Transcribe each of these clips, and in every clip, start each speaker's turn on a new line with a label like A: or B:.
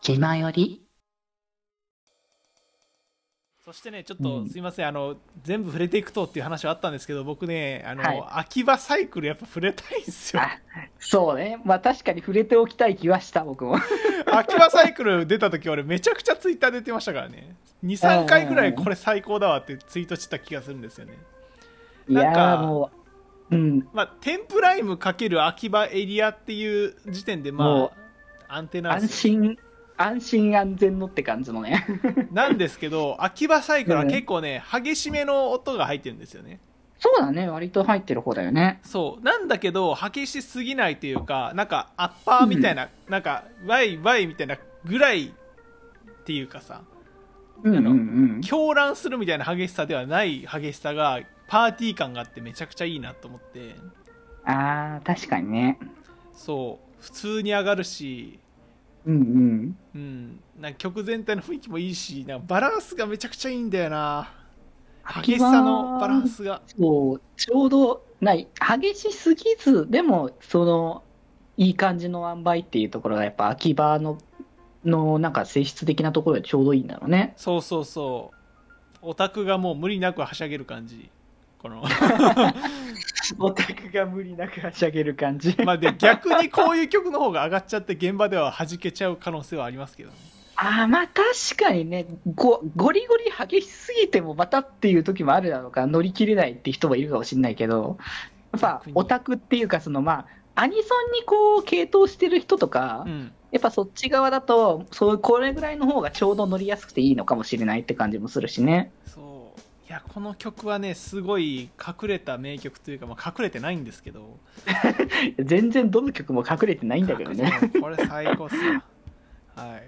A: 気まより？
B: そしてね、ちょっと
A: うん
B: すいません、あの、全部触れていくとっていう話はあったんですけど、僕ね、あの、
A: はい
B: 秋葉サイクルやっぱ触れたいんですよ。
A: あそうね。まあ確かに触れておきたい気はした、僕も。
B: 秋葉サイクル出た時俺めちゃくちゃツイッター出てましたからね。2、3回ぐらいこれ最高だわってツイートしてた気がするんですよね。
A: いやーもう、うん。
B: まあ、テンプライムかける秋葉エリアっていう時点でま
A: も
B: あ、アンテナ
A: 安心、安心安全のって感じのね。
B: なんですけど、秋葉サイクルは結構ね、激しめの音が入ってるんですよね。
A: そうだね。割と入ってる方だよね。
B: そう。なんだけど、激しすぎないというか、なんか、アッパーみたいな、なんか、ワイワイみたいなぐらいっていうかさ、
A: うんうんうん。
B: 狂乱するみたいな激しさではない激しさが、パーティー感があってめちゃくちゃいいなと思って、
A: あー、確かにね。
B: そう。普通に上がるし、
A: うんうん。
B: うん。なんか曲全体の雰囲気もいいし、なんかバランスがめちゃくちゃいいんだよな。激しさのバランスが。
A: そう、ちょうど、ない、激しすぎず、でも、その、いい感じの塩梅っていうところが、やっぱ秋葉の、の、なんか性質的なところがちょうどいいんだろうね。
B: そうそうそう。オタクがもう無理なくはしゃげる感じ。この
A: オタクが無理なくはしゃげる感じ。
B: まあで逆にこういう曲の方が上がっちゃって現場では弾けちゃう可能性はありますけどね。
A: ああ、まあ確かにね、ご、ゴリゴリ激しすぎてもまたっていう時もあるだろうから、乗り切れないって人もいるかもしれないけど、やっぱオタクっていうか、そのまあ、アニソンにこう、傾倒してる人とか、
B: うん。
A: やっぱそっち側だと、そうこれぐらいの方がちょうど乗りやすくていいのかもしれないって感じもするしね。
B: そう。いや、この曲はね、すごい隠れた名曲というか、まあ、隠れてないんですけど。
A: 全然どの曲も隠れてないんだけどね。
B: これ最高っすわ。はい。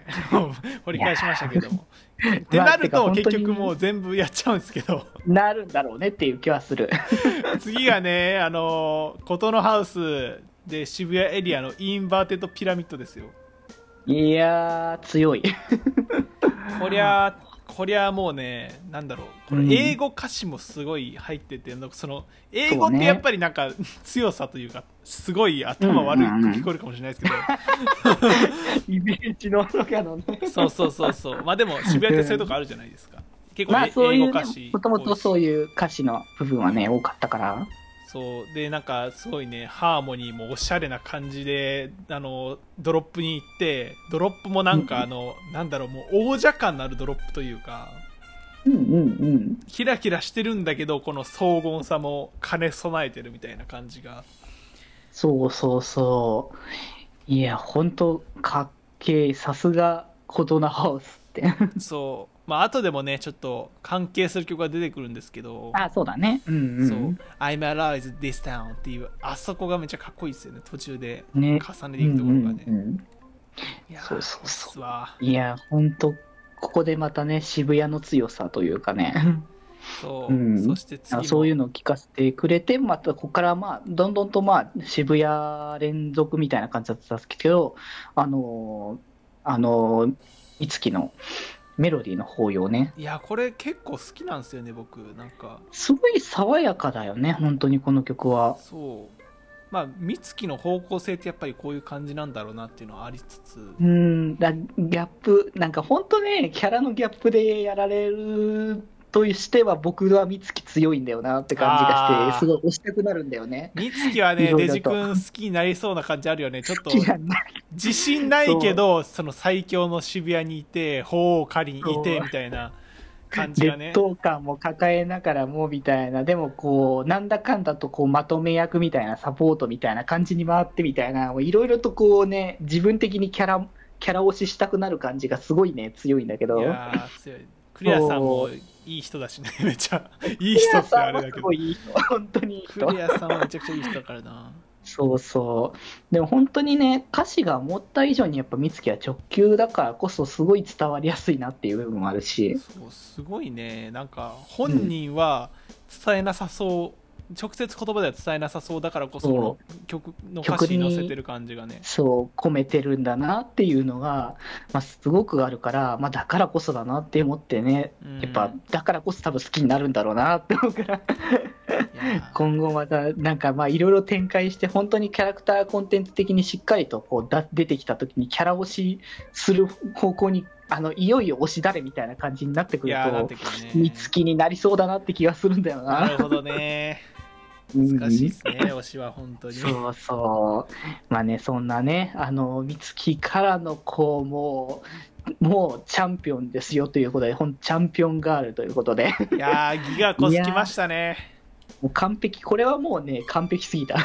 B: 掘り返しましたけども。ってなると、結局もう全部やっちゃうんですけど。
A: なるんだろうねっていう気はする。
B: 次がね、あの、 KOTONOHOUSE で渋谷エリアの Inverted Pyramid ですよ。
A: いやー、強い。
B: こりゃ、こりゃもうね、なんだろう、こ
A: うん
B: れ英語歌詞もすごい入ってて、その、英語ってやっぱりなんか強さというか、すごい頭悪く聞こえるかもしれないですけど、
A: イメージの中のね。
B: そうそうそうそう。まあでも渋谷ってそういうとこあるじゃないですか。結構、英語歌詞、。
A: もともとそういう歌詞の部分はね、多かったから。
B: そうでなんかすごいねハーモニーもおしゃれな感じであのドロップに行ってドロップもなんかあの、なんだろうもう王者感のあるドロップというか
A: うんうんうん。
B: キラキラしてるんだけどこの荘厳さも兼ね備えてるみたいな感じが
A: そうそうそう。いや、ほんと、かっけえ。さすが、コトナハウスって。
B: そうまあ後でもねちょっと関係する曲が出てくるんですけど
A: あ、そうだね。うんうん。
B: そう「I'm alive this town」っていうあそこがめっちゃかっこいいですよね途中で。
A: ね。
B: 重ねていくところがね、
A: うんうんうん。
B: いやー
A: そうそうそう。
B: いいっすわ。
A: いや、ほんと、ここでまたね、渋谷の強さというかね。
B: そう、
A: うん。
B: そして次も
A: そういうのを聞かせてくれて、またここからまあ、どんどんとまあ、渋谷連続みたいな感じだったんですけど、あのー、あのー、いつきのメロディーの法要ね、
B: いやこれ結構好きなんですよね僕。なんか。
A: すごい爽やかだよね、本当にこの曲は。
B: そう。まあ美月の方向性ってやっぱりこういう感じなんだろうなっていうのはありつつ。
A: うん、だギャップ、なんか本当ね、キャラのギャップでやられるとしては、僕は美月強いんだよなって感じがして、すごい押したくなるんだよね。
B: 美月はねデジ君好きになりそうな感じあるよね。ちょっと 自信ないけどその最強の渋谷にいて法を狩りにいてみたいな感じがね。
A: 劣等感も抱えながらもみたいな、でもこう、なんだかんだとこうまとめ役みたいな、サポートみたいな感じに回ってみたいな、いろいろとこうね、自分的にキャラ、キャラ推ししたくなる感じがすごいね、強いんだけ
B: い
A: ど。
B: やー強い。クリアさんもいい人だしね めっちゃいい人ってあれだけど
A: いいい人、本当にいい人
B: ク。リアさんはめちゃくちゃいい人だからな
A: そうそう。でも本当にね、歌詞が思った以上にやっぱ美月は直球だからこそすごい伝わりやすいなっていう部分もあるし。
B: そうすごいねなんか本人は伝えなさそう直接言葉では伝えなさそうだからこそ
A: そ
B: 曲の歌詞に乗せてる感じがね。
A: そう、込めてるんだなっていうのが、まあ、すごくあるから、まあ、だからこそだなって思ってね、
B: うん。
A: やっぱ、だからこそ多分好きになるんだろうなって思うから、今後また、なんかまあ、いろいろ展開して、本当にキャラクターコンテンツ的にしっかりとこうだ出てきた時にキャラ推しする方向に、あの、いよいよ推し誰みたいな感じになってくると
B: て、くるね。
A: 見つきになりそうだなって気がするんだよな。
B: なるほどね。
A: うん
B: 難しいですね推しは本当に。
A: そうそう。まあね、そんなね、あの、美月からの子も、もうチャンピオンですよということで、ほんチャンピオンガールということで、
B: いやーギガコスきましたね。
A: もう完璧、これはもうね、完璧すぎた。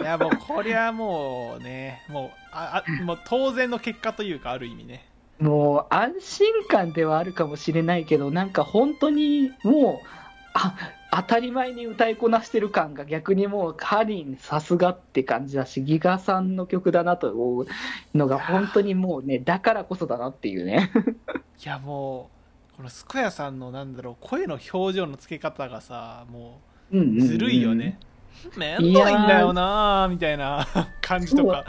B: いやもうこりゃもうねもうああもう当然の結果というかある意味ね。
A: もう安心感ではあるかもしれないけど、なんか本当にもう、あ当たり前に歌いこなしてる感が逆にもうカリンさすがって感じだし、ギガさんの曲だなと思うのが本当にもうね、だからこそだなっていうね。
B: いやもうこのスコヤさんのなんだろう声の表情の付け方がさも
A: うんうんう
B: うん。ずるいよね、めんどいんだよなーみたいな 感じとか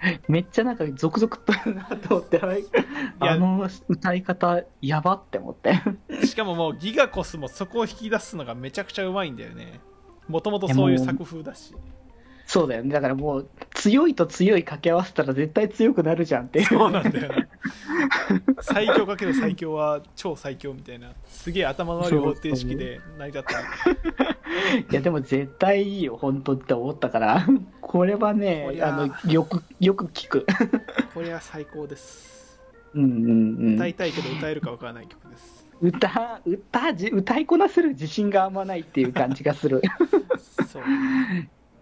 A: めっちゃなんか続々となと思って、はい
B: や
A: あの歌い方やばって思って。
B: しかももうギガコスもそこを引き出すのがめちゃくちゃうまいんだよねもともとそういう作風だし
A: そうだよね。だからもう強いと強い掛け合わせたら絶対強くなるじゃんっていう。
B: そうなんだよな最強かける最強は超最強みたいなすげえ頭の悪い方程式で成り立ってる
A: いやでも絶対いいよ、本当って思ったから。これは
B: こ
A: ねあの、よく、よく聞く。
B: これは最高です
A: うんうんうん。
B: 歌いたいけど歌えるかわからない曲です
A: 歌、歌、じ歌いこなせる自信があんまないっていう感じがする。
B: そう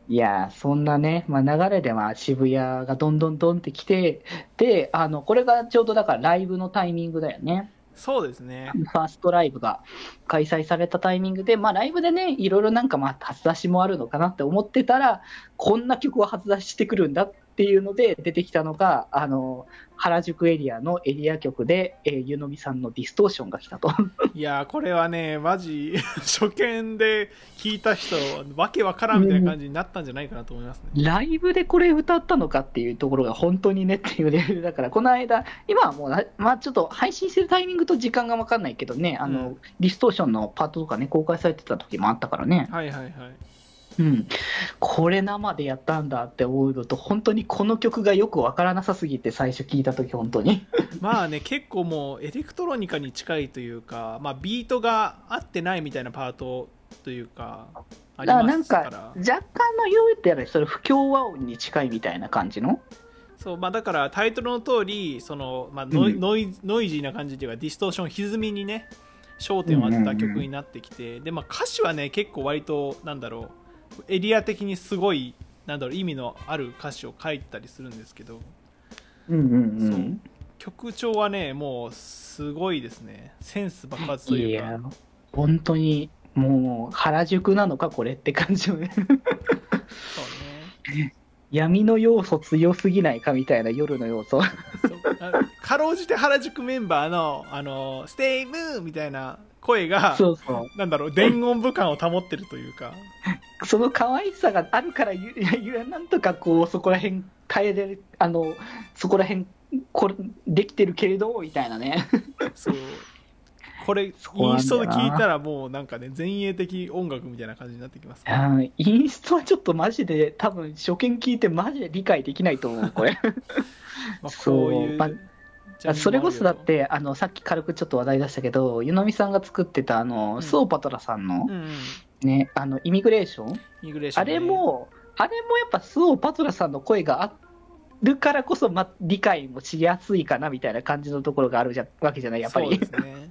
A: いやーそんなね、まあ、流れでまあ渋谷がどんどんどんってきて、で、あの、これがちょうどだからライブのタイミングだよね。
B: そうですね。
A: ファーストライブが開催されたタイミングで、まあライブでね、いろいろなんかまあ初出しもあるのかなって思ってたら、こんな曲を初出ししてくるんだっていうので出てきたのが、あの、原宿エリアのエリア曲で、えー、ゆのみさんのディストーションが来たと。
B: いやーこれはねマジ 初見で聞いた人わけわからんみたいな感じになったんじゃないかなと思いますね、
A: ライブでこれ歌ったのかっていうところが本当にねっていうレベルだから、この間、今はもうな、まあちょっと配信してるタイミングと時間が分かんないけどね、あの、
B: うん
A: ディストーションのパートとかね、公開されてた時もあったからね。
B: はいはいはい
A: うん。これ生でやったんだって思うのと、本当にこの曲がよく分からなさすぎて、最初聞いた時本当に。
B: まあね結構もうエレクトロニカに近いというか、まあ、ビートが合ってないみたいなパートというかあり
A: だからなんか、若干の言うてやらそれ不協和音に近いみたいな感じの？
B: そうまあ、だからタイトルの通りその、まあノイ
A: うん
B: ノイノイジーな感じというかディストーション歪みにね焦点を当てた曲になってきて、でまあ、歌詞はね結構割となんだろうエリア的にすごいなんだろう意味のある歌詞を書いたりするんですけど
A: うんうんうん。
B: 曲調はねもうすごいですねセンス爆発というか
A: いや、本当に、もう、原宿なのか、これって感じよね。
B: そうね
A: 闇の要素強すぎないかみたいな夜の要素。
B: かろうじて原宿メンバーの「あのステイムー!」みたいな声が
A: そうそう。
B: なんだろう伝言部感を保ってるというか
A: その可愛さがあるからゆ、ゆなんとかこう、そこら辺変えれる、あの、そこら辺、これ、できてるけれど、みたいなね。
B: そう。これインストで聞いたらもうなんかね前衛的音楽みたいな感じになってきますから
A: うんインストはちょっとマジで、多分初見聞いてマジで理解できないと思う、これ。
B: まあ、
A: そう
B: こういう
A: まあそれこそだって、あの、さっき軽くちょっと話題出したけど、湯飲みさんが作ってた、あの、
B: うん。
A: スオパトラさんの
B: うんうん
A: ね、あの、イミグレーション
B: イミグレーションね。
A: あれも、あれもやっぱスオパトラさんの声があるからこそ、ま、理解もしやすいかなみたいな感じのところがあるじゃわけじゃない、やっぱり。
B: そうですね。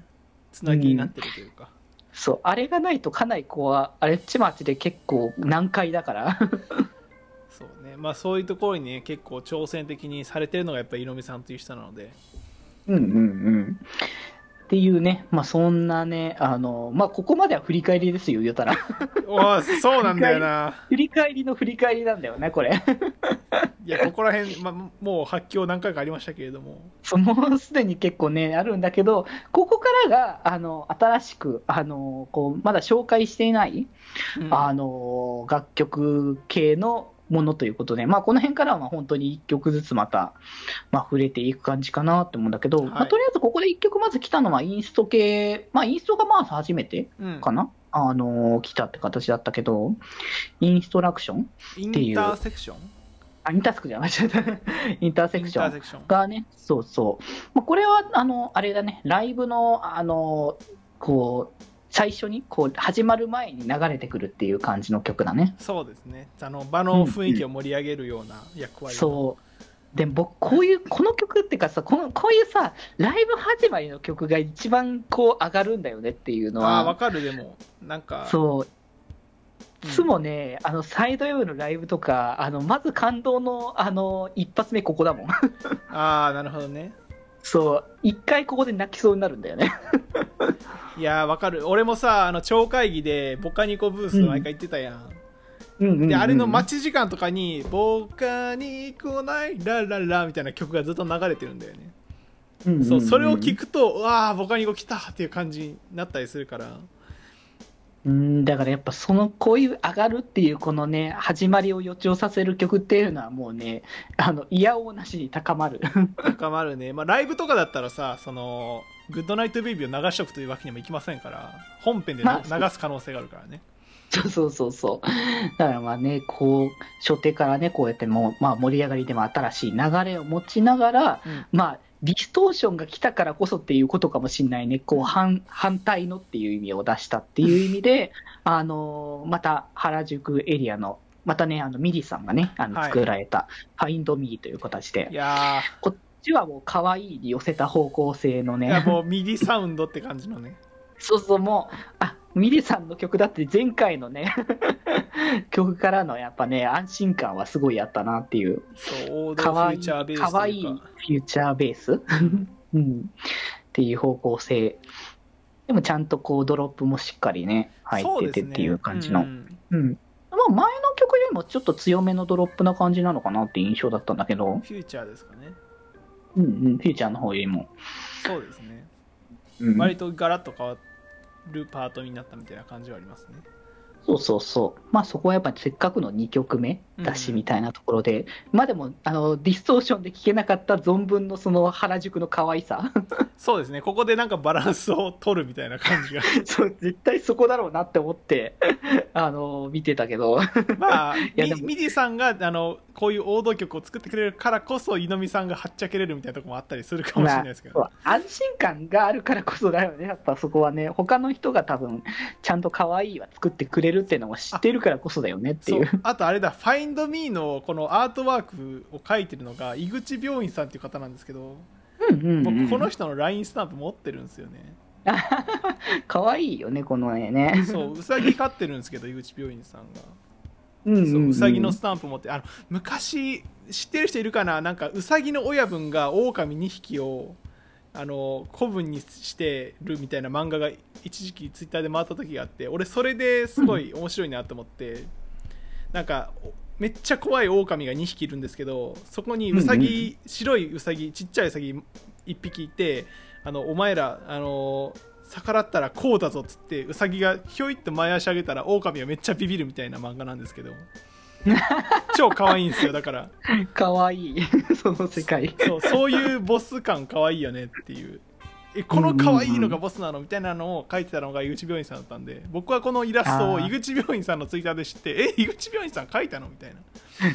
B: つなぎになってるというか、
A: そう、あれがないとかなりこう、あれっちまちで結構難解だから。
B: そうね。まあそういうところにね結構挑戦的にされてるのがやっぱり井上さんという人なので。
A: うんうんうん。っていうね、まあそんなね、あの、まあここまでは振り返りですよ、言うたら。
B: わあそうなんだよな
A: 振り返りの振り返りなんだよね、これ。
B: いやここら辺、ま、もう発狂何回かありましたけれども
A: もうすでに結構ね、あるんだけど、ここからが、あの、新しく、あの、こう、まだ紹介していない、
B: うん
A: あの、楽曲系のものということで、まあ、この辺からはまあ本当に1曲ずつまた、まあ、触れていく感じかなって思うんだけど、まあ、とりあえずここで1曲まず来たのはインスト系、まあ、インストがまあ初めて
B: うん。
A: かな、あの、来たって形だったけど、インストラクション
B: イン
A: ていう。
B: ターセクション？
A: あ、インターセクション
B: インターセクション
A: がね、そうそう。まあ、これは、あの、あれだね、ライブの、あの、こう、最初に、こう、始まる前に流れてくるっていう感じの曲だね。
B: そうですねあの場の雰囲気を盛り上げるような役割を
A: そう。でも僕、こういう、この曲っていうかさ、この、こういうさ、ライブ始まりの曲が一番こう上がるんだよねっていうの
B: ああわ
A: は、
B: かるでもなんか
A: そう。
B: うん
A: いつもね、あの、サイド M のライブとか、あの、まず感動の、あの、一発目ここだもん。
B: ああなるほどね
A: そう。一回ここで泣きそうになるんだよね。
B: いやーわかる。俺もさあの超会議でボカニコブース毎回行ってたやん、
A: うんうんうん
B: であれの待ち時間とかに「ボカニコないラララ」みたいな曲がずっと流れてるんだよね、
A: うんうんうん
B: そうそれを聞くとうわあボカニコ来たっていう感じになったりするから。
A: うん、だからやっぱその、こういう上がるっていうこのね、始まりを予兆させる曲っていうのはもうね、あの、いやおうなしに高まる。
B: 高まるね、まあ、ライブとかだったらさそのグッドナイトベイビーを流しとくというわけにもいきませんから本編でな
A: まあ
B: 流す可能性があるからね。
A: そうそうそうそう。だからまあね、こう、初手からね、こうやってもう、まあ盛り上がりでも新しい流れを持ちながら、
B: うん。
A: まあ、ディストーションが来たからこそっていうことかもしれないね。こう、反、反対のっていう意味を出したっていう意味で、あのーまた原宿エリアの、またね、あの、ミリさんがね、あの、
B: はい。
A: 作られた、Find Me という形で。
B: い、や
A: ちはもう可愛いに寄せた方向性の
B: ーいや
A: ね、
B: もう MIDIサウンドって感じのね
A: そうそう、もう、あ、ミリさんの曲だって前回のね、曲からのやっぱね、安心感はすごいあったなっていう。かわいい、かわいいフューチャーベース？うん。っていう方向性。でもちゃんとこうドロップもしっかりね、入っててっていう感じの。
B: そうねうん
A: うん。まあ前の曲よりもちょっと強めのドロップな感じなのかなって印象だったんだけど、
B: フューチャーですかね
A: うんうん、フューチャーの方よりも。
B: そうですね
A: うん、
B: 割とガラッと変わるパートになったみたいな感じはありますね
A: そうそうそう。まあそこはやっぱりせっかくの2曲目だしみたいなところで、まあでも、あの、ディストーションで聴けなかった存分のその原宿の可愛さ。
B: そうですねここでなんかバランスを取るみたいな感じが
A: そう、絶対そこだろうなって思って、あの、見てたけど。
B: まあ
A: やでも
B: ミミディさんがあのこういう王道曲を作ってくれるからこそ井上さんがはっちゃけれるみたいなところもあったりするかもしれないですけど、
A: まあ安心感があるからこそだよね。やっぱそこはね、他の人が多分、ちゃんと可愛いは作ってくれるっていうのも知ってるからこそだよねって
B: そ
A: いうう。
B: あとあれだ「Find Me」のこのアートワークを描いてるのが井口病院さんっていう方なんですけど
A: うんうん、うん。
B: 僕この人の LINE スタンプ持ってるんですよね
A: 可愛いよね、この絵ね。
B: そううさぎ飼ってるんですけど井口病院さんが
A: うんうん、
B: そううんうさぎのスタンプ持ってあの昔知ってる人いるかな？なんかうさぎの親分が狼2匹をあの古文にしてるみたいな漫画が一時期ツイッターで回った時があって俺それですごい面白いなと思って、なんかおめっちゃ怖い狼が2匹いるんですけどそこにうさぎ、
A: うん。
B: 白いうさぎちっちゃいうさぎ1匹いてあのお前らあの逆らったらこうだぞっつってうさぎがひょいって前足上げたら狼がめっちゃビビるみたいな漫画なんですけど。超可愛いんですよだから。
A: 可愛い。その世界。
B: そうそういうボス感可愛いよねっていうえこの可愛いのがボスなのみたいなのを書いてたのが井口病院さんだったんで僕はこのイラストを井口病院さんのツイッターで知ってえ井口病院さん書いたのみたいな。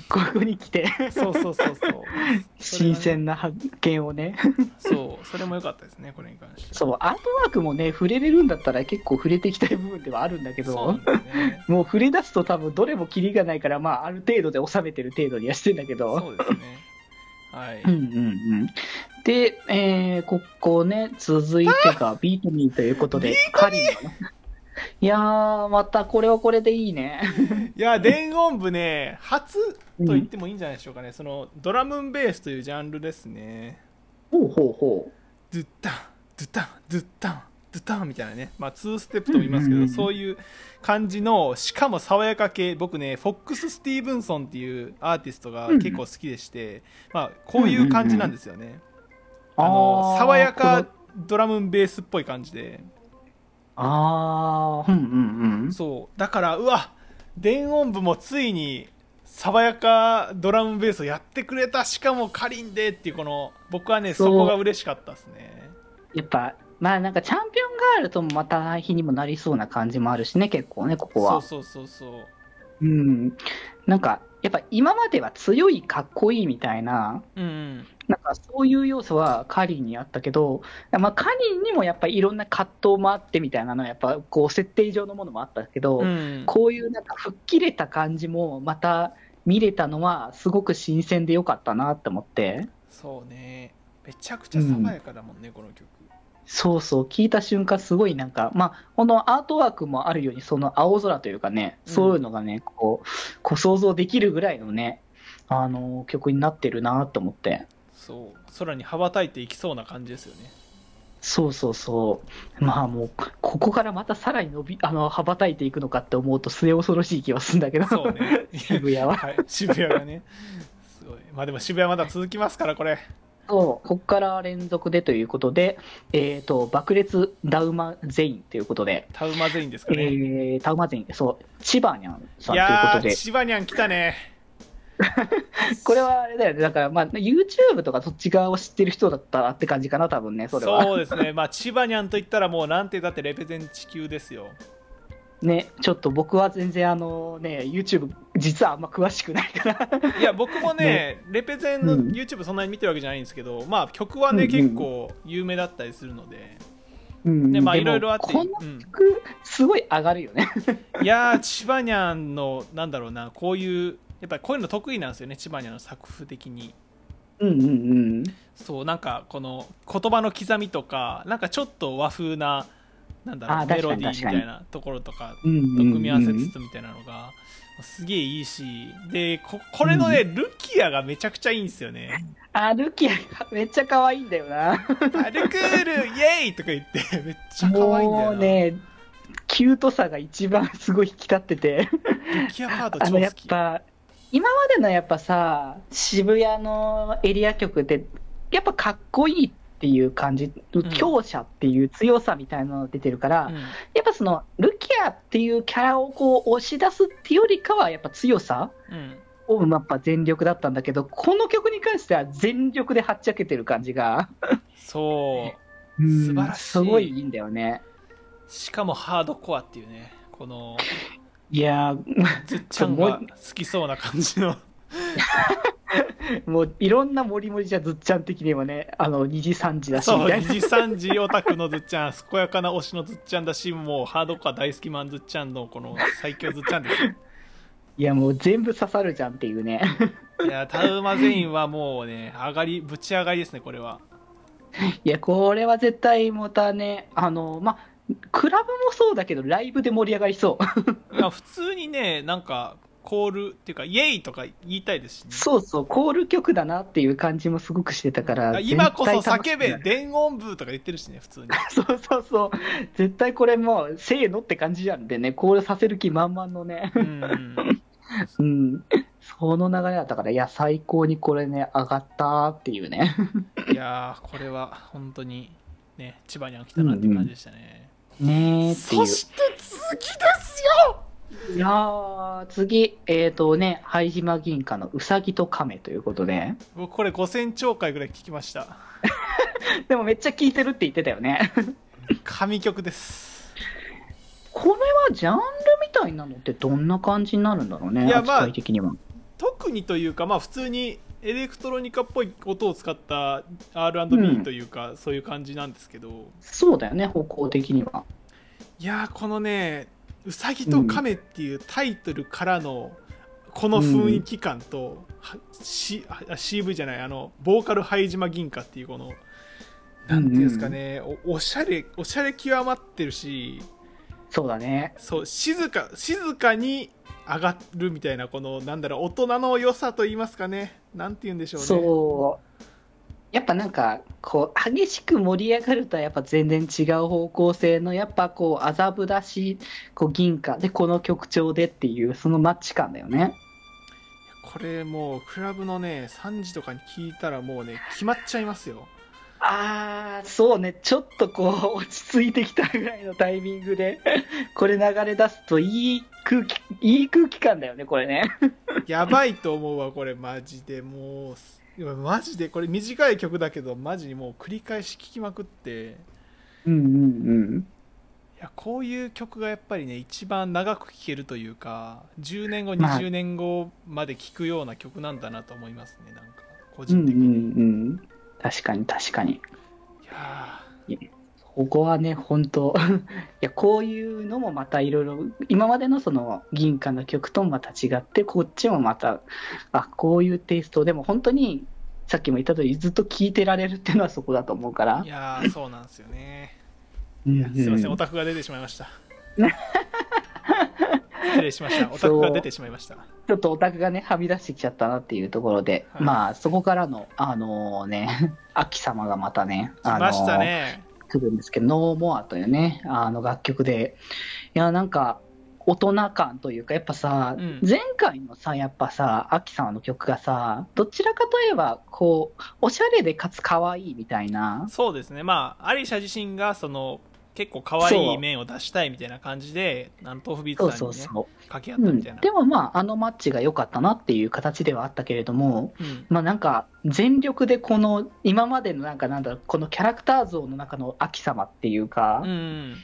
A: ここに来て、
B: そうそうそうそう。ね
A: 新鮮な発見をね。
B: そうそれも良かったですねこれに関して
A: そう、アートワークもね、触れれるんだったら結構触れていきたい部分ではあるんだけど。
B: ね。
A: もう触れ出すと多分どれもキリがないから、まあ、ある程度で収めてる程度にはしてんだけど。
B: そうですね。はい、
A: うんうんうん。で、えー、ここね、続いてがビートミーということで、カリー？のね。いやー、またこれはこれでいいね。
B: いや電音部ね初と言ってもいいんじゃないでしょうかね、そのドラムンベースというジャンルですね。
A: ほうほうほ
B: ドゥッタンドゥタンドゥタンドゥタンみたいなね、まあ、2ステップとも言いますけど、そういう感じのしかも爽やか系。僕ねフォックス・スティーブンソンっていうアーティストが結構好きでして、まあ、こういう感じなんですよね、あの
A: ー
B: 爽やかドラムベースっぽい感じで。
A: ああ、うんうんうん。
B: そう。だからうわ電音部もついに爽やかドラムベースをやってくれた。しかもかりんでっていうこの僕はね
A: そ
B: こが嬉しかったですね。
A: やっぱ、まあなんかチャンピオンガールともまた日にもなりそうな感じもあるしね、結構ね、ここは。
B: そうそうそうそう。
A: うん。なんか、やっぱ今までは強い、かっこいいみたいな、
B: うんうん
A: なんかそういう要素はカリンにあったけど、まあカリンにもやっぱりいろんな葛藤もあってみたいなのは、やっぱこう設定上のものもあったけど、
B: うん。
A: こういうなんか吹っ切れた感じもまた見れたのはすごく新鮮でよかったなって思って。
B: そうね。めちゃくちゃ爽やかだもんね、この曲。
A: そうそう、聞いた瞬間、すごいなんか、まあ、このアートワークもあるように、その青空というかね、
B: うん。
A: そういうのがね、こう、こう想像できるぐらいのね、あの曲になってるなと思って。
B: そう空に羽ばたいていきそうな感じですよね。
A: そうそうそう。まあもう、ここからまたさらに伸び、あの、羽ばたいていくのかって思うと末恐ろしい気はするんだけど、
B: そうね。
A: 渋谷は。
B: はい、渋谷がね。すごい。まあでも渋谷まだ続きますからこれ。
A: そう、ここから連続でということで、えっ、と、爆裂ダウマゼインということで、
B: タウマゼインですか
A: え
B: ね、
A: ー、タウマゼイン、そう、千葉にゃんさんという
B: いや
A: ことで、
B: ー千葉にゃん来たね
A: これはあれだよね、だから、まあ、YouTube とかそっち側を知ってる人だったらって感じかな、多分ね、それは。
B: そうですね。まあ千葉にゃんと言ったらもうなんてだってレペゼン地球ですよ。
A: ね、ちょっと僕は全然、あのね、YouTube、実はあんま詳しくないから。
B: いや僕もね レペゼンの
A: うん。
B: YouTube そんなに見てるわけじゃないんですけど、まあ曲はね、
A: うんうん
B: 結構有名だったりするので、
A: うん
B: ねまあいろいろあって、
A: この
B: うん
A: 曲、すごい上がるよね。
B: いやー千葉にゃんのなんだろうなこういうやっぱりこういうの得意なんですよね千葉にゃんの作風的に
A: うんうんうん。
B: そうなんかこの言葉の刻みとかなんかちょっと和風ななんだろうメロディーみたいなところとか
A: うんうんうん
B: と組み合わせつつみたいなのがすげえいいしでここれのね、ルキアがめちゃくちゃいいんですよね
A: あ、ルキアがめっちゃ可愛いんだよな。
B: 「アルクールイエーイ!」とか言って めっちゃ可愛いんだよな、
A: キュートさが一番すごい引き立ってて。
B: ルキアパート超好き
A: っぱ、今までのやっぱさ、渋谷のエリア曲って、やっぱかっこいいっていう感じ、
B: ん。
A: 強者っていう強さみたいなのが出てるから、
B: うん。
A: やっぱその、ルキアっていうキャラをこう押し出すっていうよりかは、やっぱ強さ
B: うん。
A: をやっぱ全力だったんだけど、この曲に関しては全力ではっちゃけてる感じが、
B: そう。
A: うん
B: 素晴らしい。
A: すごいいいんだよね。
B: しかもハードコアっていうねこの
A: いやー、
B: ずっちゃんが好きそうな感じの
A: もういろんなモリモリじゃずっちゃん的にはね、あの、2時3時だし
B: そう、
A: みたいな。
B: 二次三次オタクのずっちゃん、健やかな推しのずっちゃんだし、もうハードコア大好きマンずっちゃんのこの最強ずっちゃんですよ。
A: いや、もう全部刺さるじゃんっていうね。
B: いや、タウマゼインはもうね、上がり、ぶち上がりですね、これは。
A: いや、これは絶対またね、あの、まあ、クラブもそうだけど、ライブで盛り上がりそう。
B: いや、普通にね、なんか、コールっていうか、イエイとか言いたいですしね。
A: そうそう、コール曲だなっていう感じもすごくしてたから。
B: 今こそ叫べ電音部とか言ってるしね、普通に。
A: そうそうそう。絶対これもう、せーのって感じじゃんでね、コールさせる気満々のね。
B: うん。
A: うん。その流れだったから、いや、最高にこれね、上がったーっていうね。
B: いやー、これは本当に、ね、千葉には来たなっていう感じでしたね。
A: ねーっていう。
B: そして次ですよ
A: いやー、次、えっ、とね、灰島銀貨のうさぎと亀ということで。
B: 僕これ5000兆回ぐらい聞きました。
A: でもめっちゃ聴いてるって言ってたよね。
B: 神曲です。
A: これはジャンルみたいなのってどんな感じになるんだろうね、
B: いやまあ
A: 扱い的には。
B: 特にというか、まあ、普通にエレクトロニカっぽい音を使った R&B
A: うん。
B: というか、そういう感じなんですけど。
A: そうだよね、方向的には。
B: いやーこのね「うさぎと亀」っていうタイトルからのこの雰囲気感と、は C あ CV じゃないあのボーカル灰島銀貨っていうこのなんていうんですかね、おおしゃれおしゃれ極まってるし
A: そうだね。
B: そう静か静かに上がるみたいなこのなんだろう大人の良さと言いますかねなんて言うんでしょうね
A: そう。やっぱなんか、こう、激しく盛り上がるとはやっぱ全然違う方向性の、やっぱこう、麻布だし、こう、銀貨で、この曲調でっていう、そのマッチ感だよね。
B: これもうクラブのね3時とかに聞いたらもうね決まっちゃいますよ
A: あー、そうね、ちょっとこう、落ち着いてきたぐらいのタイミングで、これ流れ出すといい空気、いい空気感だよね、これね。
B: やばいと思うわこれマジでもうマジでこれ短い曲だけどマジにもう繰り返し聴きまくって
A: うんうんうん。
B: いやこういう曲がやっぱりね一番長く聴けるというか10年後
A: まあ
B: 20年後まで聴くような曲なんだなと思いますねなんか個
A: うんう
B: 人的に、い
A: んうん。確かに確かに。
B: や
A: ここはね、本当 いや、こういうのもまたいろいろ、今までのその銀貨の曲ともまた違って、こっちもまた、あ、こういうテイスト、でも本当に、さっきも言った通り、ずっと聴いてられるっていうのはそこだと思うから
B: ーい。やーそうなんですよねすいませんオタクが出てしまいました 失礼しました。オタクが出てしまいました。
A: ちょっとオタクがね、はみ出してきちゃったなっていうところで、
B: はい。
A: まあ、そこからの、あのね、秋様がまたね、
B: 来ましたね、
A: 来るんですけど、ノーモアというね、あの楽曲で、いや、なんか、大人感というか、やっぱさ、
B: うん。
A: 前回のさ、やっぱさ、アキ様の曲がさ、どちらかといえば、こう、おしゃれでかつ可愛いみたいな、
B: そうですね。まあアリシャ自身がその結構可愛い面を出したいみたいな感じでなん豆腐ビーツさんにね。掛け合
A: うん、
B: ったみたいな、
A: でもまあ、あのマッチが良かったなっていう形ではあったけれども、
B: うん。
A: まあなんか、全力でこの、今までのなんかなんだろう、このキャラクター像の中の秋様っていうか、
B: うん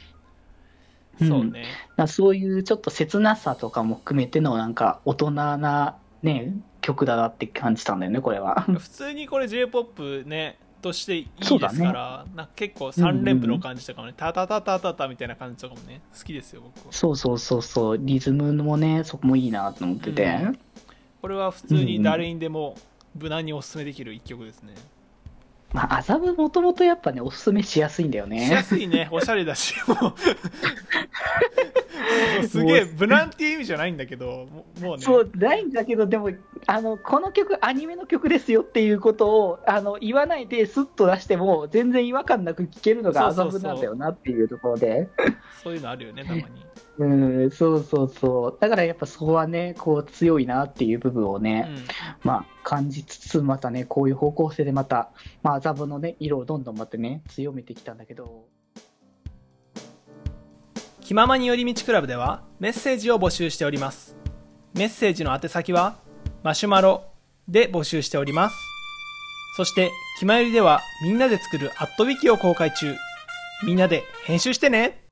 A: うん。
B: そうね、
A: まあそういうちょっと切なさとかも含めてのなんか大人なね、曲だなって感じたんだよね、これは。
B: 普通にこれ j p o p ねとしていいですから、なんか結構3連符の感じとかもね、タタタタタタみたいな感じとかもね好きですよ僕。は
A: そうそうそうそう、リズムもね、そこもいいなと思ってて。
B: うん。これは普通に誰にでも無難におすすめできる一曲ですね、
A: まあ、麻布もともとやっぱね、おすすめしやすいんだよ
B: しや
A: ね。
B: すいね。おしゃれだしもう すげえ無難っていう意味じゃないんだけどもうね
A: そう、ないんだけど、でも、あの、この曲、アニメの曲ですよっていうことを、あの、言わないでスッと出しても、全然違和感なく聴けるのが麻布なんだよなっていうところで。
B: そういうのあるよねたまに
A: うん、そうそうそう。だからやっぱそこはね、こう強いなっていう部分を
B: う
A: ね、
B: ん
A: まあ感じつつ、またね、こういう方向性でまた、まあ麻布のね、色をどんどんまたね、強めてきたんだけど。
B: 気ままに寄り道クラブではメッセージを募集しております。メッセージの宛先はマシュマロで募集しております。そして気まよりではみんなで作るアットウィキを公開中。みんなで編集してね。